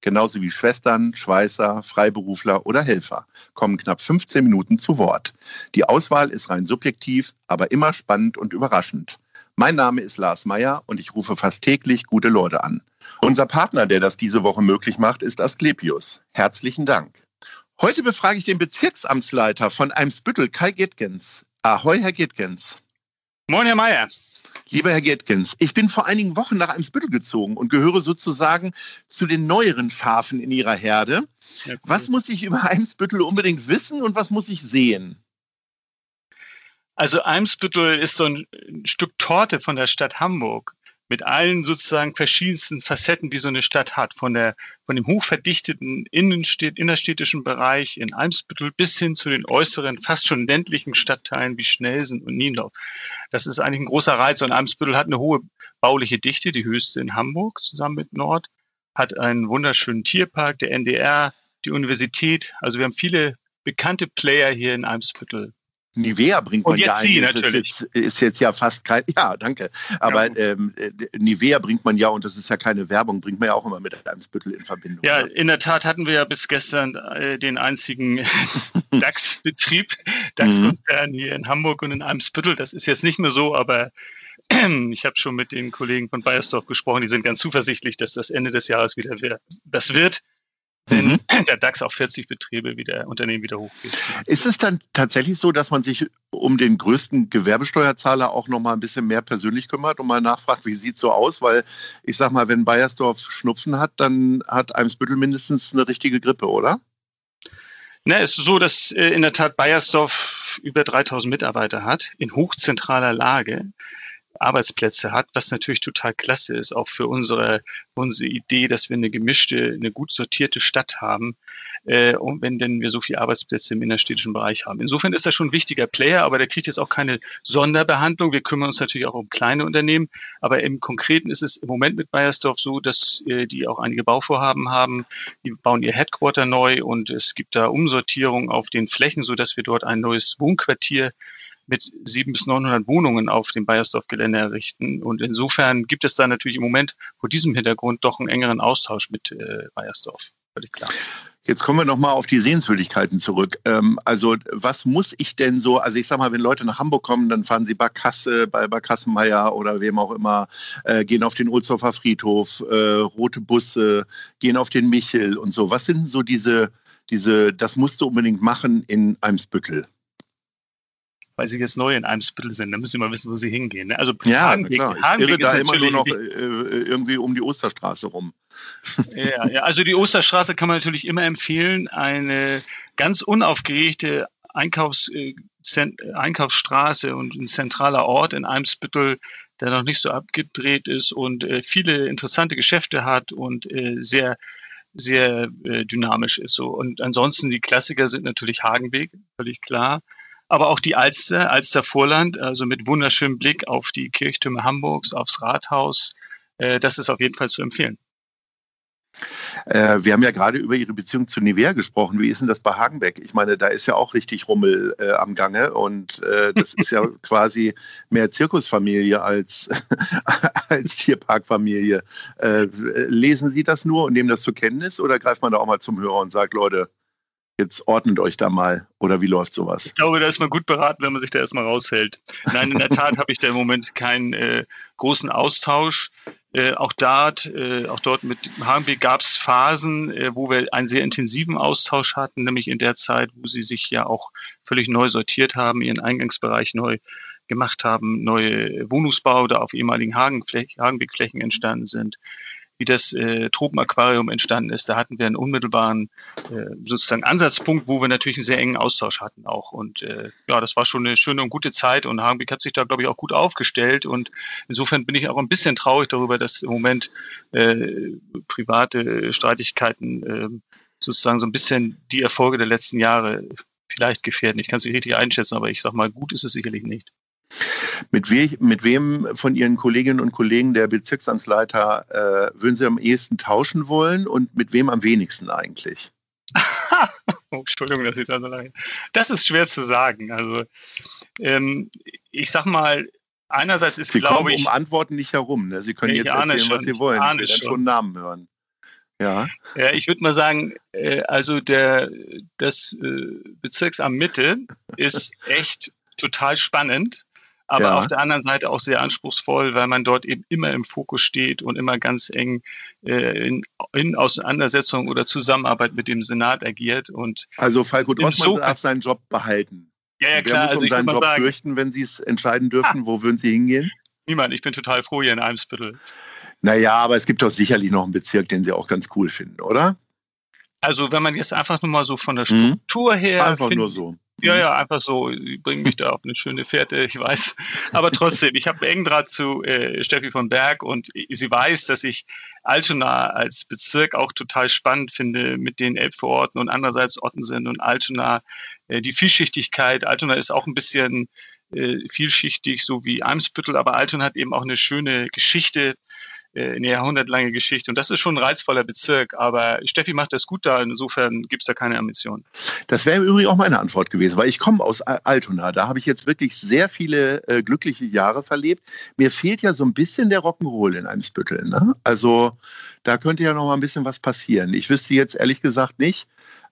genauso wie Schwestern, Schweißer, Freiberufler oder Helfer, kommen knapp 15 Minuten zu Wort. Die Auswahl ist rein subjektiv, aber immer spannend und überraschend. Mein Name ist Lars Meyer und ich rufe fast täglich gute Leute an. Unser Partner, der das diese Woche möglich macht, ist Asklepios. Herzlichen Dank. Heute befrage ich den Bezirksamtsleiter von Eimsbüttel, Kai Gittgens. Ahoi, Herr Gittgens. Moin, Herr Mayer. Lieber Herr Gittgens, ich bin vor einigen Wochen nach Eimsbüttel gezogen und gehöre sozusagen zu den neueren Schafen in Ihrer Herde. Ja, cool. Was muss ich über Eimsbüttel unbedingt wissen und was muss ich sehen? Also Eimsbüttel ist so ein Stück Torte von der Stadt Hamburg mit allen sozusagen verschiedensten Facetten, die so eine Stadt hat, von der von dem hochverdichteten Innenstädt, innerstädtischen Bereich in Eimsbüttel bis hin zu den äußeren, fast schon ländlichen Stadtteilen wie Schnelsen und Niendorf. Das ist eigentlich ein großer Reiz und Eimsbüttel hat eine hohe bauliche Dichte, die höchste in Hamburg zusammen mit Nord, hat einen wunderschönen Tierpark, der NDR, die Universität. Also wir haben viele bekannte Player hier in Eimsbüttel. Nivea bringt man ja Sie, ein. Das ist jetzt, ist jetzt, ja fast kein, ja, danke. Aber ja. ähm, Nivea bringt man ja, und das ist ja keine Werbung, bringt man ja auch immer mit Eimsbüttel in Verbindung. Ja, oder? in der Tat hatten wir ja bis gestern äh, den einzigen DAX-Betrieb, DAX-Konzern hier in Hamburg und in Eimsbüttel. Das ist jetzt nicht mehr so, aber ich habe schon mit den Kollegen von Bayersdorf gesprochen, die sind ganz zuversichtlich, dass das Ende des Jahres wieder das wird wenn mhm. der DAX auf 40 Betriebe wieder, Unternehmen wieder hochgeht. Ist es dann tatsächlich so, dass man sich um den größten Gewerbesteuerzahler auch noch mal ein bisschen mehr persönlich kümmert und mal nachfragt, wie sieht so aus? Weil ich sag mal, wenn Bayersdorf Schnupfen hat, dann hat Eimsbüttel mindestens eine richtige Grippe, oder? Na, es ist so, dass äh, in der Tat Bayersdorf über 3000 Mitarbeiter hat, in hochzentraler Lage. Arbeitsplätze hat, was natürlich total klasse ist, auch für unsere, unsere Idee, dass wir eine gemischte, eine gut sortierte Stadt haben, äh, und wenn denn wir so viele Arbeitsplätze im innerstädtischen Bereich haben. Insofern ist das schon ein wichtiger Player, aber der kriegt jetzt auch keine Sonderbehandlung. Wir kümmern uns natürlich auch um kleine Unternehmen, aber im Konkreten ist es im Moment mit Bayersdorf so, dass äh, die auch einige Bauvorhaben haben. Die bauen ihr Headquarter neu und es gibt da Umsortierung auf den Flächen, so dass wir dort ein neues Wohnquartier mit 700 bis 900 Wohnungen auf dem Bayersdorf-Gelände errichten. Und insofern gibt es da natürlich im Moment vor diesem Hintergrund doch einen engeren Austausch mit äh, Bayersdorf. Völlig klar. Jetzt kommen wir nochmal auf die Sehenswürdigkeiten zurück. Ähm, also was muss ich denn so, also ich sag mal, wenn Leute nach Hamburg kommen, dann fahren sie bei Kasse, bei, bei Kassenmeier oder wem auch immer, äh, gehen auf den Ulsdorfer Friedhof, äh, rote Busse, gehen auf den Michel und so. Was sind so diese, diese, das musst du unbedingt machen in Eimsbüttel? Weil sie jetzt neu in Eimsbüttel sind. Da müssen sie mal wissen, wo sie hingehen. Ne? Also ja, Hagenweg, klar. Ich Hagenweg irre da immer nur noch äh, irgendwie um die Osterstraße rum. Ja, ja, also die Osterstraße kann man natürlich immer empfehlen. Eine ganz unaufgeregte Einkaufs, äh, Einkaufsstraße und ein zentraler Ort in Eimsbüttel, der noch nicht so abgedreht ist und äh, viele interessante Geschäfte hat und äh, sehr sehr äh, dynamisch ist so. Und ansonsten die Klassiker sind natürlich Hagenweg, völlig klar aber auch die Alster, Alster Vorland, also mit wunderschönem Blick auf die Kirchtürme Hamburgs, aufs Rathaus. Äh, das ist auf jeden Fall zu empfehlen. Äh, wir haben ja gerade über Ihre Beziehung zu Nivea gesprochen. Wie ist denn das bei Hagenbeck? Ich meine, da ist ja auch richtig Rummel äh, am Gange und äh, das ist ja quasi mehr Zirkusfamilie als, als Tierparkfamilie. Äh, lesen Sie das nur und nehmen das zur Kenntnis oder greift man da auch mal zum Hörer und sagt, Leute, Jetzt ordnet euch da mal. Oder wie läuft sowas? Ich glaube, da ist man gut beraten, wenn man sich da erstmal raushält. Nein, in der Tat habe ich da im Moment keinen äh, großen Austausch. Äh, auch, dort, äh, auch dort mit HMB gab es Phasen, äh, wo wir einen sehr intensiven Austausch hatten, nämlich in der Zeit, wo sie sich ja auch völlig neu sortiert haben, ihren Eingangsbereich neu gemacht haben, neue Wohnungsbau da auf ehemaligen Hagenwegflächen entstanden sind wie das äh, Tropenaquarium entstanden ist. Da hatten wir einen unmittelbaren äh, sozusagen Ansatzpunkt, wo wir natürlich einen sehr engen Austausch hatten auch. Und äh, ja, das war schon eine schöne und gute Zeit und Hagenbeck hat sich da, glaube ich, auch gut aufgestellt. Und insofern bin ich auch ein bisschen traurig darüber, dass im Moment äh, private Streitigkeiten äh, sozusagen so ein bisschen die Erfolge der letzten Jahre vielleicht gefährden. Ich kann es nicht richtig einschätzen, aber ich sag mal, gut ist es sicherlich nicht. Mit, we mit wem von Ihren Kolleginnen und Kollegen der Bezirksamtsleiter äh, würden Sie am ehesten tauschen wollen und mit wem am wenigsten eigentlich? oh, Entschuldigung, dass ich da so lange. Das ist schwer zu sagen. Also ähm, ich sag mal, einerseits ist, Sie glaube kommen ich. um Antworten nicht herum. Ne? Sie können jetzt erzählen, was schon, Sie wollen. ich will dann schon. schon Namen hören. Ja. Ja, ich würde mal sagen, äh, also der das äh, Bezirksamt Mitte ist echt total spannend, aber Ja. auf der anderen Seite auch sehr anspruchsvoll, weil man dort eben immer im Fokus steht und immer ganz eng äh, in, in Auseinandersetzung oder Zusammenarbeit mit dem Senat agiert. Und Also Falco Drossmann Insofern- darf seinen Job behalten. ja, ja Wer klar, muss also um ich seinen Job sagen, fürchten, wenn Sie es entscheiden dürften? Wo würden Sie hingehen? niemand, ich bin total froh hier in Eimsbüttel. Naja, aber es gibt doch sicherlich noch einen Bezirk, den Sie auch ganz cool finden, oder? Also wenn man jetzt einfach nur mal so von der Mhm. Struktur her Einfach find- nur so. Ja, ja, einfach so, sie bringen mich da auf eine schöne Fährte, ich weiß. Aber trotzdem, ich habe engen Draht zu äh, Steffi von Berg und sie weiß, dass ich Altona als Bezirk auch total spannend finde mit den Elbvororten und andererseits Ottensen und Altona. Äh, die Vielschichtigkeit, Altona ist auch ein bisschen äh, vielschichtig, so wie Eimsbüttel, aber Altona hat eben auch eine schöne Geschichte, eine jahrhundertlange Geschichte. Und das ist schon ein reizvoller Bezirk, aber Steffi macht das gut da, insofern gibt's da keine Ambitionen. Das wäre im Übrigen auch meine Antwort gewesen, weil ich komme aus Al- Altona. Da habe ich jetzt wirklich sehr viele äh, glückliche Jahre verlebt. Mir fehlt ja so ein bisschen der Rock'n'Roll in Eimsbüttel. Ne? Also da könnte ja noch mal ein bisschen was passieren. Ich wüsste jetzt ehrlich gesagt nicht,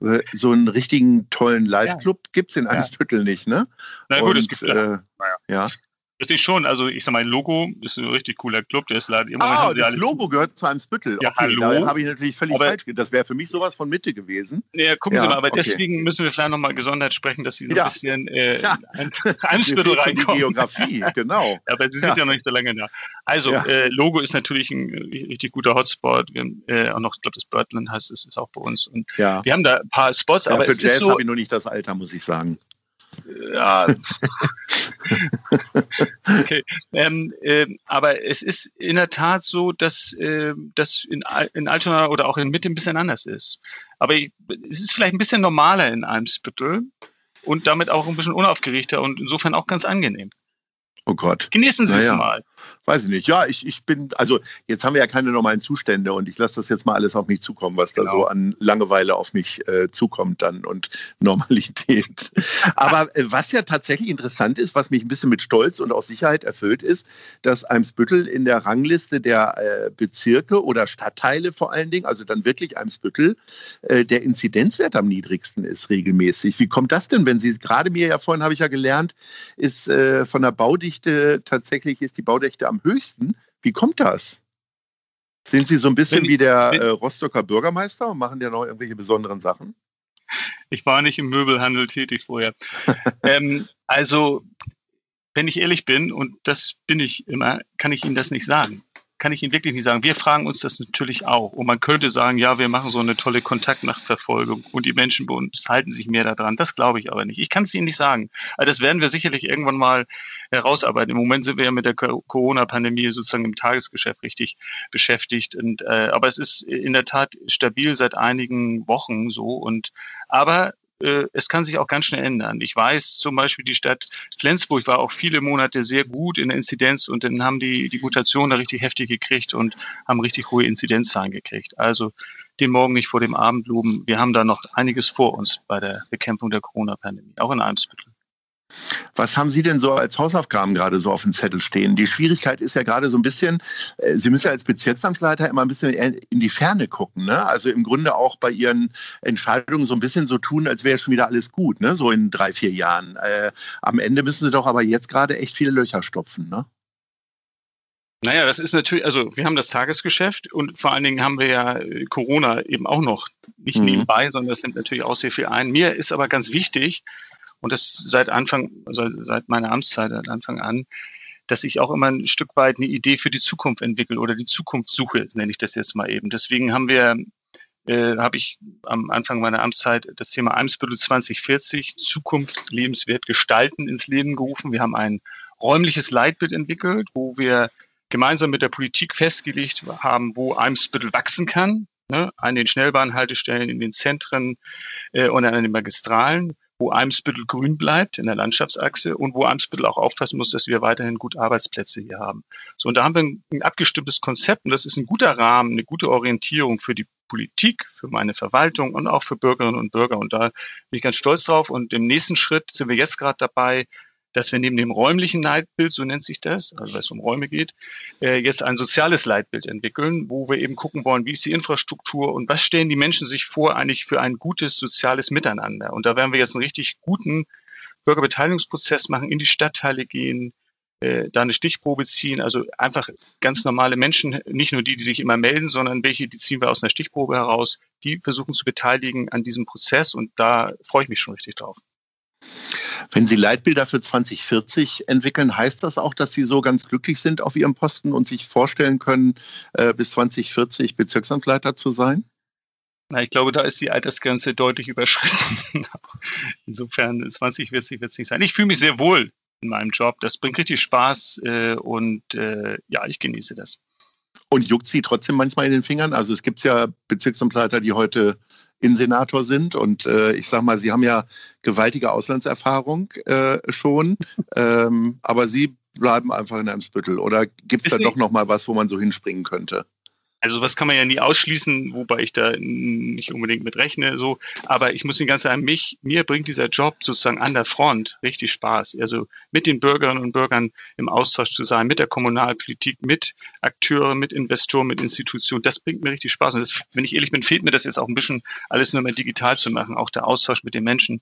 äh, so einen richtigen tollen Live-Club gibt's in Eimsbüttel nicht. Ne? Na gut, es Und, gibt äh, ja. Das ist schon, also ich sag mal, Logo ist ein richtig cooler Club, der ist leider im Moment Ah, das Logo gehört zu Eimsbüttel. Ja, okay, hallo? da habe ich natürlich völlig Aber- falsch. Das wäre für mich sowas von Mitte gewesen. Ja, gucken Ja, Sie mal, aber okay. deswegen müssen wir vielleicht nochmal gesondert sprechen, dass Sie so Ja. ein bisschen äh, Ja. ein, fehlt schon die reinkommen. Geografie, genau. Aber Sie sind ja noch nicht so lange da. Also, äh, Logo ist natürlich ein richtig guter Hotspot. Wir haben äh, auch noch, ich glaube, das Birdland heißt es, ist auch bei uns. Und wir haben da ein paar Spots, aber für es Jazz so, habe ich nur nicht das Alter, muss ich sagen. ja. okay. Ähm, ähm, aber es ist in der Tat so, dass äh, das in, in Altona oder auch in Mitte ein bisschen anders ist. Aber ich, es ist vielleicht ein bisschen normaler in Eimsbüttel und damit auch ein bisschen unaufgeregter und insofern auch ganz angenehm. Oh Gott. Genießen Sie es Naja. mal. Weiß ich nicht. Ja, ich, ich bin, also jetzt haben wir ja keine normalen Zustände und ich lasse das jetzt mal alles auf mich zukommen, was da Genau. so an Langeweile auf mich äh, zukommt dann und Normalität. Aber äh, was ja tatsächlich interessant ist, was mich ein bisschen mit Stolz und auch Sicherheit erfüllt ist, dass Eimsbüttel in der Rangliste der äh, Bezirke oder Stadtteile vor allen Dingen, also dann wirklich Eimsbüttel, äh, der Inzidenzwert am niedrigsten ist regelmäßig. Wie kommt das denn, wenn Sie gerade mir ja vorhin habe ich ja gelernt, ist äh, von der Baudichte tatsächlich ist die Baudichte am höchsten. Wie kommt das? Sind Sie so ein bisschen Wenn- wie der wenn- äh, Rostocker Bürgermeister und machen ja noch irgendwelche besonderen Sachen? Ich war nicht im Möbelhandel tätig vorher. ähm, also, wenn ich ehrlich bin, und das bin ich immer, kann ich Ihnen das nicht sagen. Kann ich Ihnen wirklich nicht sagen. Wir fragen uns das natürlich auch. Und man könnte sagen, ja, wir machen so eine tolle Kontaktnachtverfolgung und die Menschen bei uns halten sich mehr daran. Das glaube ich aber nicht. Ich kann es Ihnen nicht sagen. Also das werden wir sicherlich irgendwann mal herausarbeiten. Im Moment sind wir ja mit der Co- Corona-Pandemie sozusagen im Tagesgeschäft richtig beschäftigt. Und, äh, aber es ist in der Tat stabil seit einigen Wochen so. Und aber äh, es kann sich auch ganz schnell ändern. Ich weiß zum Beispiel, die Stadt Flensburg war auch viele Monate sehr gut in der Inzidenz und dann haben die die Mutation da richtig heftig gekriegt und haben richtig hohe Inzidenzzahlen gekriegt. Also den Morgen nicht vor dem Abend loben. Wir haben da noch einiges vor uns bei der Bekämpfung der Corona-Pandemie, auch in Eimsbüttel. Was haben Sie denn so als Hausaufgaben gerade so auf dem Zettel stehen? Die Schwierigkeit ist ja gerade so ein bisschen, äh, Sie müssen ja als Bezirksamtsleiter immer ein bisschen in die Ferne gucken. Ne? Also im Grunde auch bei Ihren Entscheidungen so ein bisschen so tun, als wäre schon wieder alles gut, ne? so in drei, vier Jahren. Äh, am Ende müssen Sie doch aber jetzt gerade echt viele Löcher stopfen. Ne? Naja, das ist natürlich, also wir haben das Tagesgeschäft und vor allen Dingen haben wir ja äh, Corona eben auch noch nicht Mhm. nebenbei, sondern das nimmt natürlich auch sehr viel ein. Mir ist aber ganz wichtig, und das seit Anfang, also seit meiner Amtszeit, seit Anfang an, dass ich auch immer ein Stück weit eine Idee für die Zukunft entwickle oder die Zukunft suche, nenne ich das jetzt mal eben. Deswegen haben wir, äh, habe ich am Anfang meiner Amtszeit das Thema Eimsbüttel 2040, Zukunft lebenswert gestalten ins Leben gerufen. Wir haben ein räumliches Leitbild entwickelt, wo wir gemeinsam mit der Politik festgelegt haben, wo Eimsbüttel wachsen kann, Ne? An den Schnellbahnhaltestellen, in den Zentren äh, und an den Magistralen wo Eimsbüttel grün bleibt in der Landschaftsachse und wo Eimsbüttel auch aufpassen muss, dass wir weiterhin gut Arbeitsplätze hier haben. So, und da haben wir ein, ein abgestimmtes Konzept und das ist ein guter Rahmen, eine gute Orientierung für die Politik, für meine Verwaltung und auch für Bürgerinnen und Bürger. Und da bin ich ganz stolz drauf. Und im nächsten Schritt sind wir jetzt gerade dabei, dass wir neben dem räumlichen Leitbild, so nennt sich das, also wenn es um Räume geht, äh, jetzt ein soziales Leitbild entwickeln, wo wir eben gucken wollen, wie ist die Infrastruktur und was stellen die Menschen sich vor eigentlich für ein gutes soziales Miteinander. Und da werden wir jetzt einen richtig guten Bürgerbeteiligungsprozess machen, in die Stadtteile gehen, äh, da eine Stichprobe ziehen, also einfach ganz normale Menschen, nicht nur die, die sich immer melden, sondern welche, die ziehen wir aus einer Stichprobe heraus, die versuchen zu beteiligen an diesem Prozess und da freue ich mich schon richtig drauf. Wenn Sie Leitbilder für 2040 entwickeln, heißt das auch, dass Sie so ganz glücklich sind auf Ihrem Posten und sich vorstellen können, äh, bis 2040 Bezirksamtleiter zu sein? Na, ich glaube, da ist die Altersgrenze deutlich überschritten. Insofern 2040 wird es nicht sein. Ich fühle mich sehr wohl in meinem Job. Das bringt richtig Spaß äh, und äh, ja, ich genieße das. Und juckt sie trotzdem manchmal in den Fingern? Also es gibt ja Bezirksamtleiter, die heute Innensenator sind. Und äh, ich sage mal, Sie haben ja gewaltige Auslandserfahrung äh, schon, ähm, aber Sie bleiben einfach in Eimsbüttel. Oder gibt es da doch noch mal was, wo man so hinspringen könnte? Also was kann man ja nie ausschließen, wobei ich da nicht unbedingt mit rechne. So, aber ich muss Ihnen ganz sagen, mich, mir bringt dieser Job sozusagen an der Front richtig Spaß. Also mit den Bürgerinnen und Bürgern im Austausch zu sein, mit der Kommunalpolitik, mit Akteuren, mit Investoren, mit Institutionen, das bringt mir richtig Spaß. Und das, wenn ich ehrlich bin, fehlt mir das jetzt auch ein bisschen, alles nur mehr digital zu machen, auch der Austausch mit den Menschen.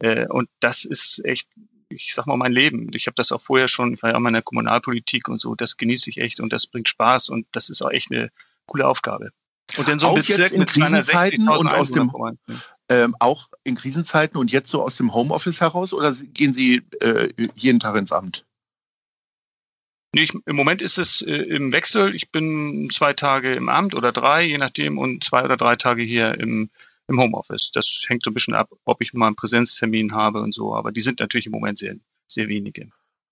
Äh, und das ist echt ich sag mal, mein Leben. Ich habe das auch vorher schon, ich war ja auch mal in der Kommunalpolitik und so, das genieße ich echt und das bringt Spaß und das ist auch echt eine coole Aufgabe. Und dann so ein Bezirk in Krisenzeiten und aus dem ähm, auch in Krisenzeiten und jetzt so aus dem Homeoffice heraus oder gehen Sie äh, jeden Tag ins Amt? Nee, ich, Im Moment ist es äh, im Wechsel. Ich bin zwei Tage im Amt oder drei, je nachdem, und zwei oder drei Tage hier im, im Homeoffice. Das hängt so ein bisschen ab, ob ich mal einen Präsenztermin habe und so. Aber die sind natürlich im Moment sehr, sehr wenige.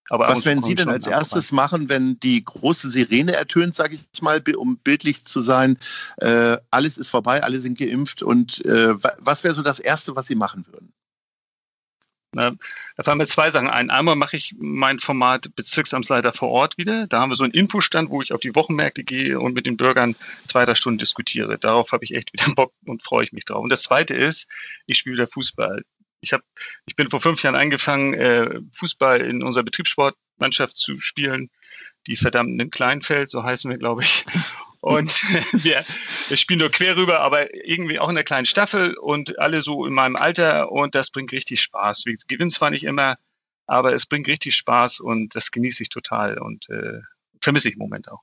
Aber Was werden Sie denn als erstes machen, wenn die große Sirene ertönt, sage ich mal, um bildlich zu sein? Äh, alles ist vorbei, alle sind geimpft. Und äh, was wäre so das Erste, was Sie machen würden? Na, da fallen mir zwei Sachen ein. Einmal mache ich mein Format Bezirksamtsleiter vor Ort wieder. Da haben wir so einen Infostand, wo ich auf die Wochenmärkte gehe und mit den Bürgern zwei, drei Stunden diskutiere. Darauf habe ich echt wieder Bock und freue ich mich drauf. Und das Zweite ist, ich spiele wieder Fußball ich habe, ich bin vor fünf Jahren angefangen, äh, Fußball in unserer Betriebssportmannschaft zu spielen. Die verdammten im Kleinfeld, so heißen wir, glaube ich. Und wir, wir spielen nur quer rüber, aber irgendwie auch in der kleinen Staffel und alle so in meinem Alter und das bringt richtig Spaß. Wir gewinnen zwar nicht immer, aber es bringt richtig Spaß und das genieße ich total und äh, vermisse ich im Moment auch.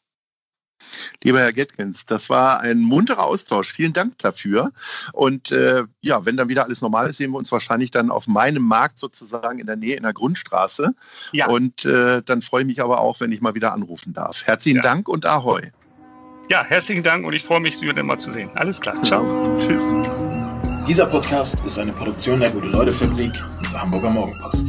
Lieber Herr Getkins, das war ein munterer Austausch. Vielen Dank dafür. Und äh, ja, wenn dann wieder alles normal ist, sehen wir uns wahrscheinlich dann auf meinem Markt sozusagen in der Nähe in der Grundstraße. Ja. Und äh, dann freue ich mich aber auch, wenn ich mal wieder anrufen darf. Herzlichen ja. Dank und Ahoi. Ja, herzlichen Dank und ich freue mich, Sie wieder mal zu sehen. Alles klar. Ciao. Tschüss. Dieser Podcast ist eine Produktion der Gute-Leute-Fabrik und der Hamburger Morgenpost.